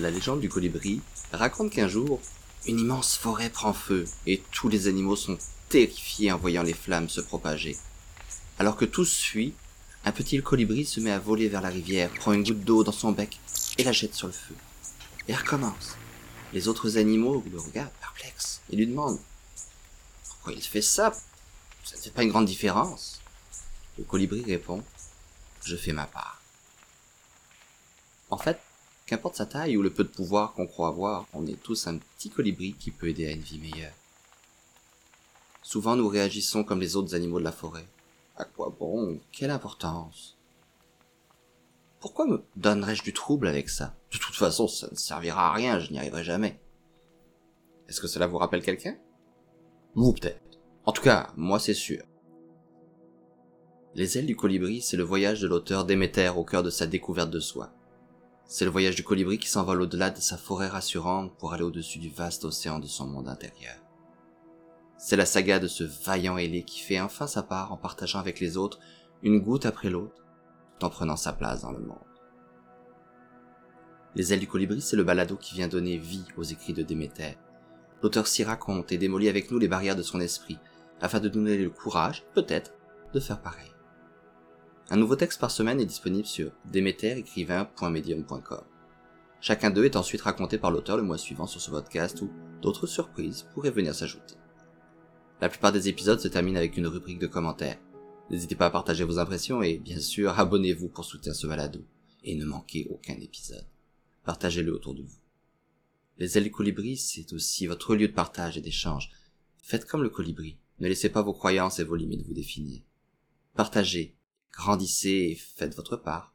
La légende du colibri raconte qu'un jour, une immense forêt prend feu et tous les animaux sont terrifiés en voyant les flammes se propager. Alors que tous fuient, un petit colibri se met à voler vers la rivière, prend une goutte d'eau dans son bec et la jette sur le feu. Et recommence. Les autres animaux le regardent perplexes et lui demandent pourquoi il fait ça? Ça ne fait pas une grande différence. Le colibri répond je fais ma part. En fait, qu'importe sa taille ou le peu de pouvoir qu'on croit avoir, on est tous un petit colibri qui peut aider à une vie meilleure. Souvent nous réagissons comme les autres animaux de la forêt. À quoi bon? Quelle importance? Pourquoi me donnerais-je du trouble avec ça? De toute façon, ça ne servira à rien, je n'y arriverai jamais. Est-ce que cela vous rappelle quelqu'un? Vous peut-être. En tout cas, moi c'est sûr. Les ailes du colibri, c'est le voyage de l'auteur Déméter au cœur de sa découverte de soi. C'est le voyage du colibri qui s'envole au-delà de sa forêt rassurante pour aller au-dessus du vaste océan de son monde intérieur. C'est la saga de ce vaillant ailé qui fait enfin sa part en partageant avec les autres une goutte après l'autre, tout en prenant sa place dans le monde. Les ailes du colibri, c'est le balado qui vient donner vie aux écrits de Déméter. L'auteur s'y raconte et démolit avec nous les barrières de son esprit, afin de donner le courage, peut-être, de faire pareil. Un nouveau texte par semaine est disponible sur demeterécrivain.medium.com. Chacun d'eux est ensuite raconté par l'auteur le mois suivant sur ce podcast où d'autres surprises pourraient venir s'ajouter. La plupart des épisodes se terminent avec une rubrique de commentaires. N'hésitez pas à partager vos impressions et bien sûr abonnez-vous pour soutenir ce balado et ne manquez aucun épisode. Partagez-le autour de vous. Les ailes du colibri, c'est aussi votre lieu de partage et d'échange. Faites comme le colibri. Ne laissez pas vos croyances et vos limites vous définir. Partagez, grandissez et faites votre part.